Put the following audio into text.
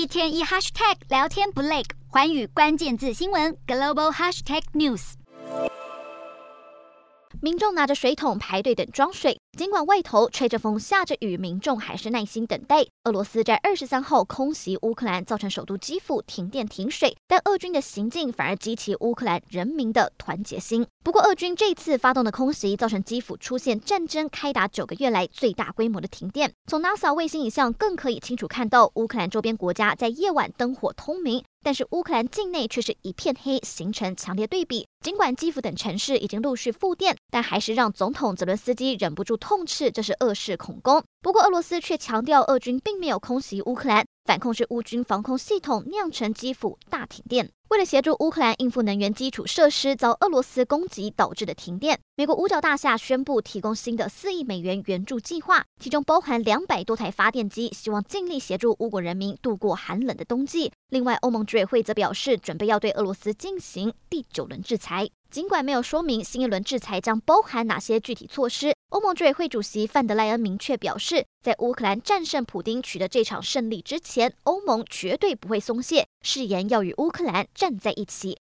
一天一 hashtag 聊天不累，环宇关键字新闻 global hashtag news。民众拿着水桶排队等装水，尽管外头吹着风、下着雨，民众还是耐心等待。俄罗斯在二十三号空袭乌克兰，造成首都基辅停电停水，但俄军的行径反而激起乌克兰人民的团结心。不过，俄军这次发动的空袭，造成基辅出现战争开打九个月来最大规模的停电。从 NASA 卫星影像更可以清楚看到，乌克兰周边国家在夜晚灯火通明。但是乌克兰境内却是一片黑，形成强烈对比。尽管基辅等城市已经陆续复电，但还是让总统泽伦斯基忍不住痛斥这是恶势恐攻。不过俄罗斯却强调，俄军并没有空袭乌克兰，反控是乌军防空系统酿成基辅大停电。为了协助乌克兰应付能源基础设施遭俄罗斯攻击导致的停电，美国五角大厦宣布提供新的四亿美元援助计划，其中包含两百多台发电机，希望尽力协助乌国人民度过寒冷的冬季。另外，欧盟执委会则表示，准备要对俄罗斯进行第九轮制裁。尽管没有说明新一轮制裁将包含哪些具体措施，欧盟执委会主席范德莱恩明确表示，在乌克兰战胜普丁取得这场胜利之前，欧盟绝对不会松懈，誓言要与乌克兰站在一起。